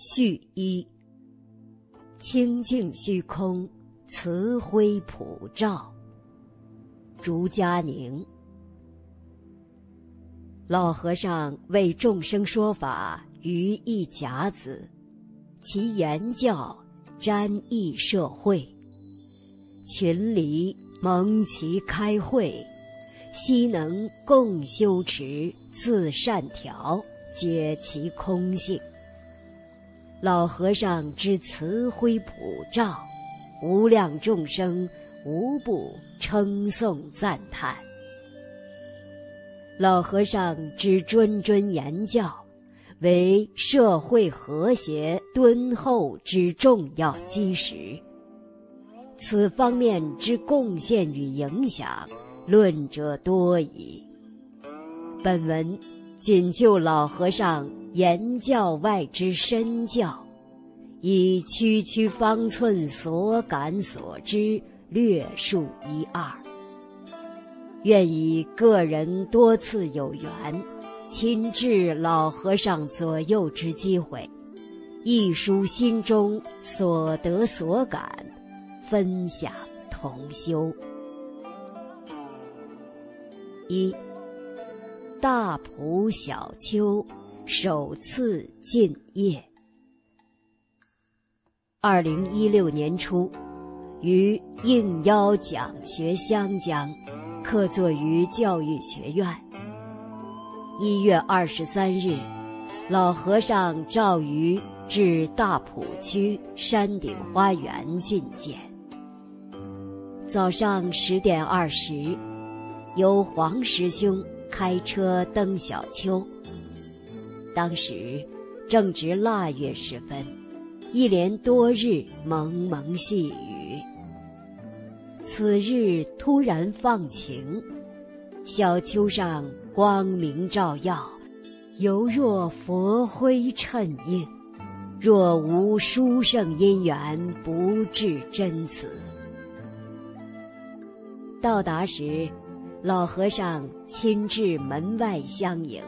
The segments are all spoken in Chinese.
序一。清净虚空，慈辉普照。竹佳宁。老和尚为众生说法于一甲子，其言教沾益社会。群黎蒙其开会，悉能共修持，自善调，解其空性。老和尚之慈辉普照，无量众生无不称颂赞叹。老和尚之谆谆言教，为社会和谐敦厚之重要基石。此方面之贡献与影响，论者多矣。本文仅就老和尚。言教外之身教，以区区方寸所感所知略述一二。愿以个人多次有缘，亲至老和尚左右之机会，一抒心中所得所感，分享同修。一大埔小丘。首次进业。二零一六年初，于应邀讲学湘江，客座于教育学院。一月二十三日，老和尚召于至大埔区山顶花园觐见。早上十点二十，由黄师兄开车登小丘。当时正值腊月时分，一连多日蒙蒙细雨。此日突然放晴，小丘上光明照耀，犹若佛辉衬映。若无殊胜因缘，不至真此。到达时，老和尚亲至门外相迎。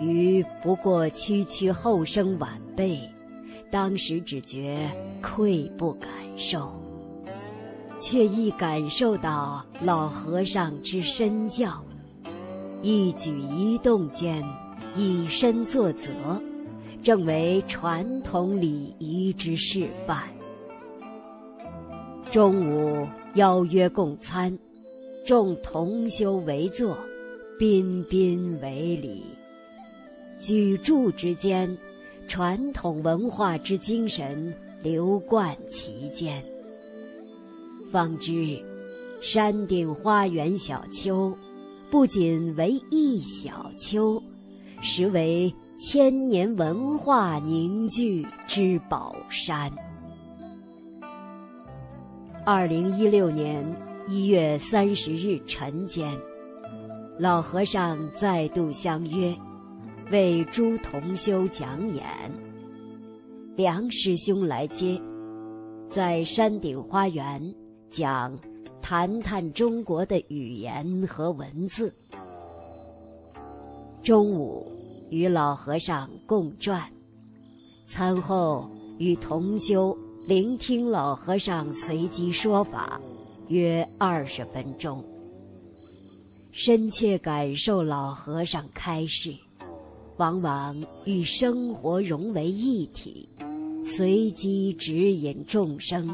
于不过区区后生晚辈，当时只觉愧不敢受，却亦感受到老和尚之身教，一举一动间以身作则，正为传统礼仪之示范。中午邀约共餐，众同修围坐，彬彬为礼。举箸之间，传统文化之精神流贯其间。方知，山顶花园小丘，不仅为一小丘，实为千年文化凝聚之宝山。二零一六年一月三十日晨间，老和尚再度相约。为诸同修讲演，梁师兄来接，在山顶花园讲，谈谈中国的语言和文字。中午与老和尚共转，餐后与同修聆听老和尚随机说法，约二十分钟，深切感受老和尚开示。往往与生活融为一体，随机指引众生，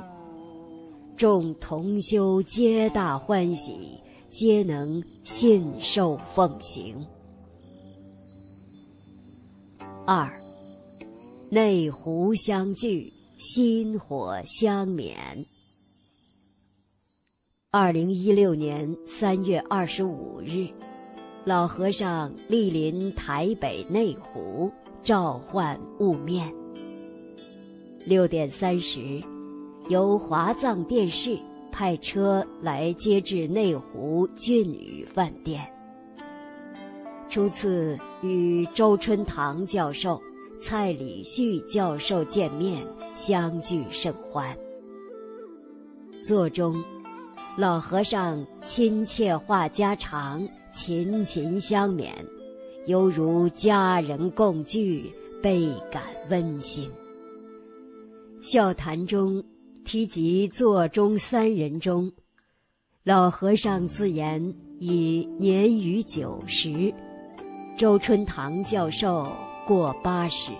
众同修皆大欢喜，皆能信受奉行。二，内湖相聚，心火相勉。二零一六年三月二十五日。老和尚莅临台北内湖，召唤雾面。六点三十，由华藏电视派车来接至内湖俊宇饭店。初次与周春堂教授、蔡礼旭教授见面，相聚甚欢。座中，老和尚亲切话家常。勤勤相勉，犹如家人共聚，倍感温馨。笑谈中提及座中三人中，老和尚自言已年逾九十，周春堂教授过八十，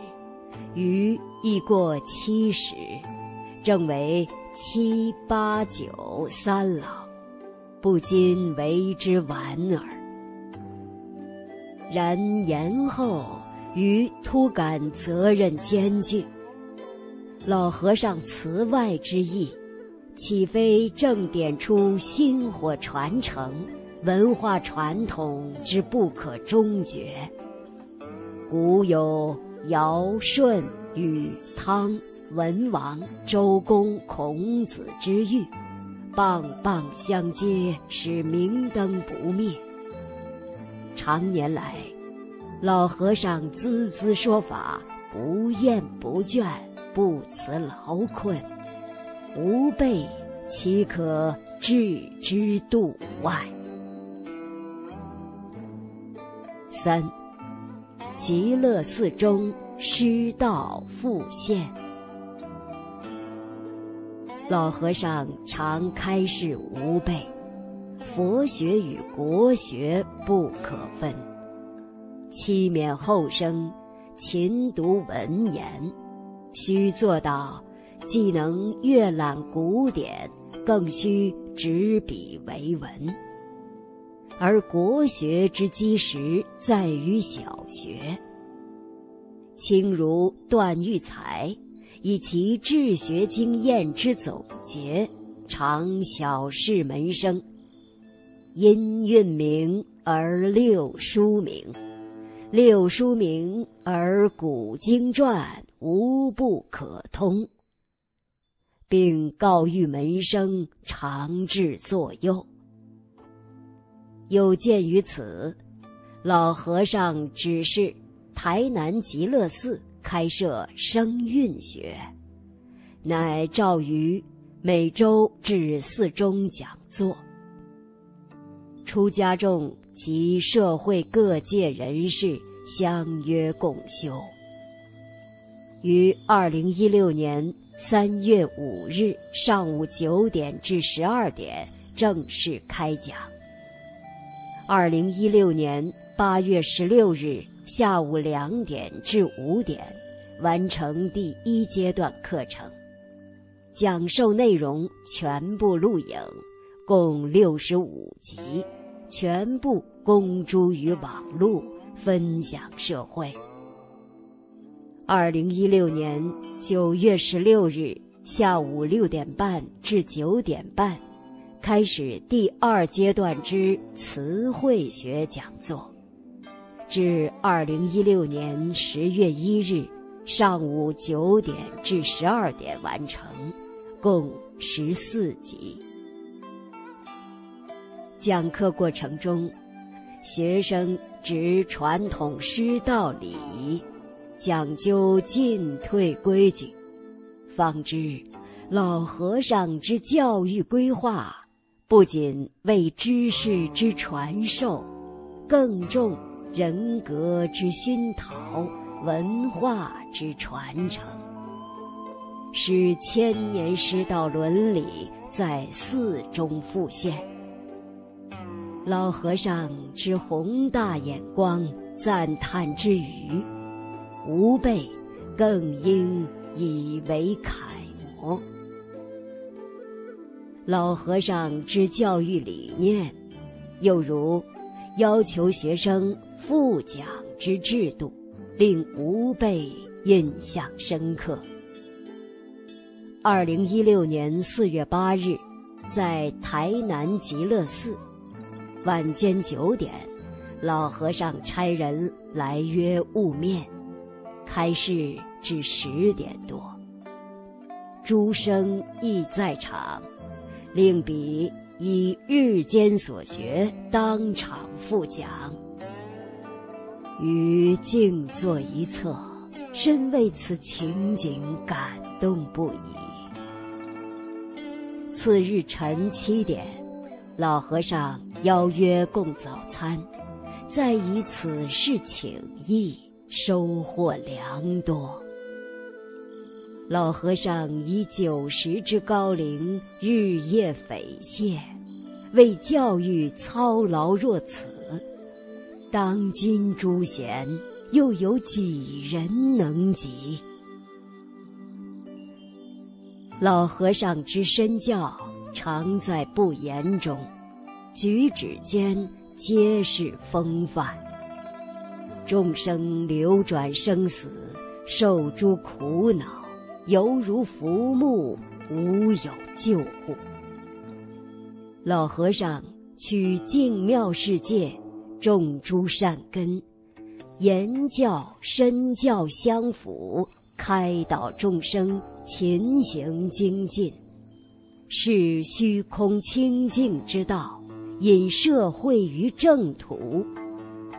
余亦过七十，正为七八九三老，不禁为之莞尔。然言后，于突感责任艰巨。老和尚辞外之意，岂非正点出薪火传承、文化传统之不可终绝？古有尧舜禹汤文王周公孔子之誉，棒棒相接，使明灯不灭。常年来，老和尚孜孜说法，不厌不倦，不辞劳困，吾辈岂可置之度外？三，极乐寺中师道复现。老和尚常开示吾辈。佛学与国学不可分，期勉后生，勤读文言，须做到既能阅览古典，更需执笔为文。而国学之基石在于小学。清如段玉裁，以其治学经验之总结，常小事门生。音韵明而六书明，六书明而古经传无不可通，并告谕门生长治作右。有鉴于此，老和尚指示台南极乐寺开设声韵学，乃诏于每周至寺中讲座。出家众及社会各界人士相约共修。于二零一六年三月五日上午九点至十二点正式开讲。二零一六年八月十六日下午两点至五点完成第一阶段课程，讲授内容全部录影。共六十五集，全部公诸于网络，分享社会。二零一六年九月十六日下午六点半至九点半，开始第二阶段之词汇学讲座，至二零一六年十月一日上午九点至十二点完成，共十四集。讲课过程中，学生执传统师道礼仪，讲究进退规矩，方知老和尚之教育规划，不仅为知识之传授，更重人格之熏陶、文化之传承，使千年师道伦理在寺中复现。老和尚之宏大眼光、赞叹之余，吾辈更应以为楷模。老和尚之教育理念，又如要求学生复讲之制度，令吾辈印象深刻。二零一六年四月八日，在台南极乐寺。晚间九点，老和尚差人来约晤面，开示至十点多。诸生亦在场，令彼以日间所学当场复讲。余静坐一侧，深为此情景感动不已。次日晨七点，老和尚。邀约共早餐，再以此事请意，收获良多。老和尚以九十之高龄，日夜匪懈，为教育操劳若此。当今诸贤，又有几人能及？老和尚之身教，常在不言中，举止间皆是风范。众生流转生死，受诸苦恼。犹如浮木，无有救护。老和尚取净妙世界，种诸善根，言教身教相辅，开导众生，勤行精进，是虚空清净之道，引社会于正途，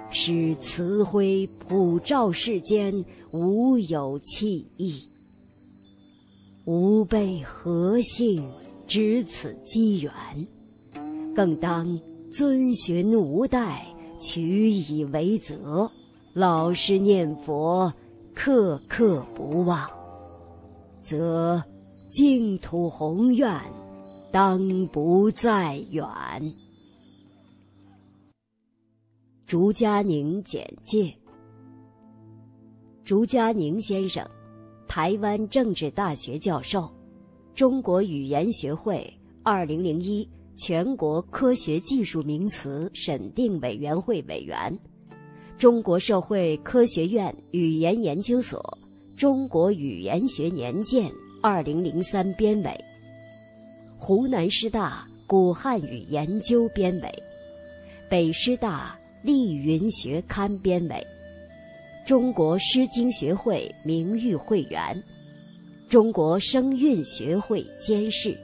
使慈辉普照世间，无有弃义。吾辈何幸知此机缘？更当遵循吾代，取以为责，老实念佛，刻刻不忘，则净土宏愿当不再远。竹佳宁简介：竹佳宁先生。台湾政治大学教授，中国语言学会二零零一全国科学技术名词审定委员会委员，中国社会科学院语言研究所中国语言学年鉴二零零三编委，湖南师大古汉语研究编委，北师大丽云学刊编委。中国诗经学会名誉会员，中国声韵学会监事，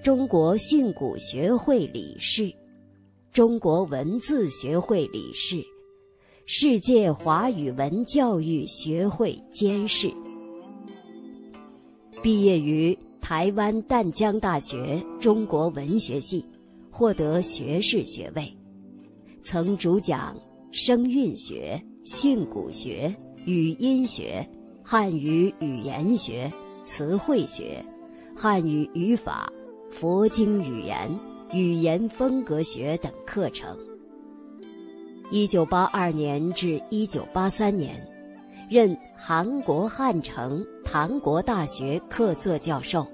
中国训诂学会理事，中国文字学会理事，世界华语文教育学会监事。毕业于台湾淡江大学中国文学系，获得学士学位，曾主讲声韵学。训诂学、语音学、汉语语言学、词汇学、汉语语法、佛经语言、语言风格学等课程。一九八二年至一九八三年，任韩国汉城唐国大学客座教授，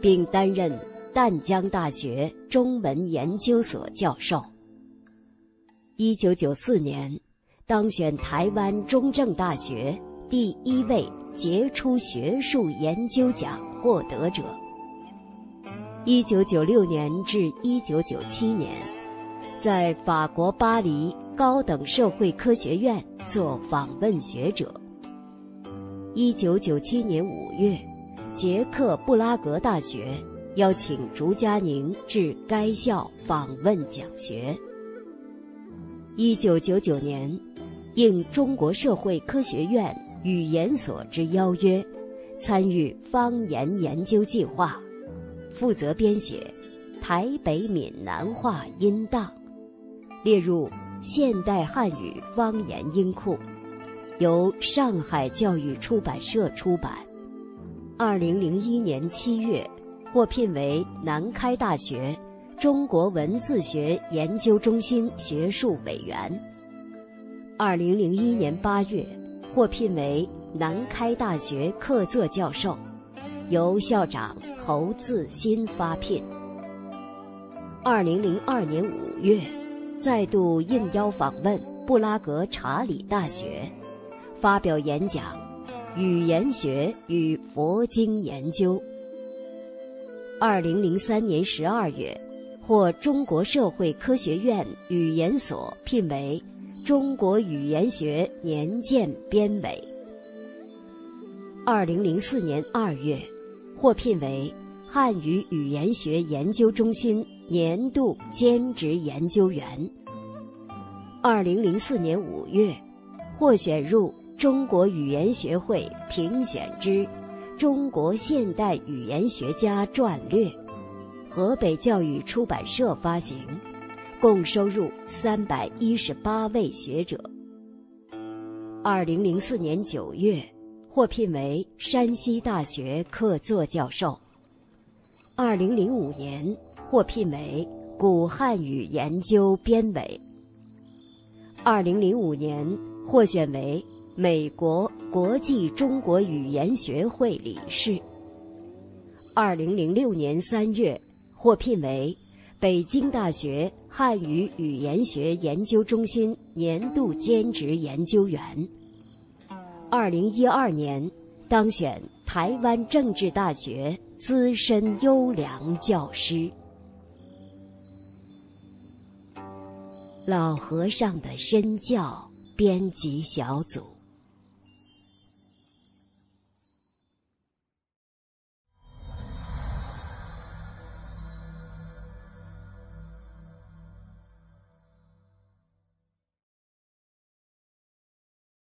并担任淡江大学中文研究所教授。一九九四年。当选台湾中正大学第一位杰出学术研究奖获得者。一九九六年至一九九七年，在法国巴黎高等社会科学院做访问学者。一九九七年五月，捷克布拉格大学邀请竹佳宁至该校访问讲学。一九九九年。应中国社会科学院语言所之邀约，参与方言研究计划，负责编写台北闽南话音档，列入现代汉语方言音库，由上海教育出版社出版。二零零一年七月，获聘为南开大学中国文字学研究中心学术委员。二零零一年八月，获聘为南开大学客座教授，由校长侯自新发聘。二零零二年五月，再度应邀访问布拉格查理大学，发表演讲《语言学与佛经研究》。二零零三年十二月，获中国社会科学院语言所聘为。中国语言学年鉴编委。二零零四年二月，获聘为汉语语言学研究中心年度兼职研究员。二零零四年五月，获选入中国语言学会评选之《中国现代语言学家传略》，河北教育出版社发行。共收入三百一十八位学者。二零零四年九月获聘为山西大学客座教授。二零零五年获聘为古汉语研究编委。二零零五年获选为美国国际中国语言学会理事。二零零六年三月获聘为北京大学汉语语言学研究中心年度兼职研究员。二零一二年当选台湾政治大学。资深优良教师，老和尚的身教编辑小组。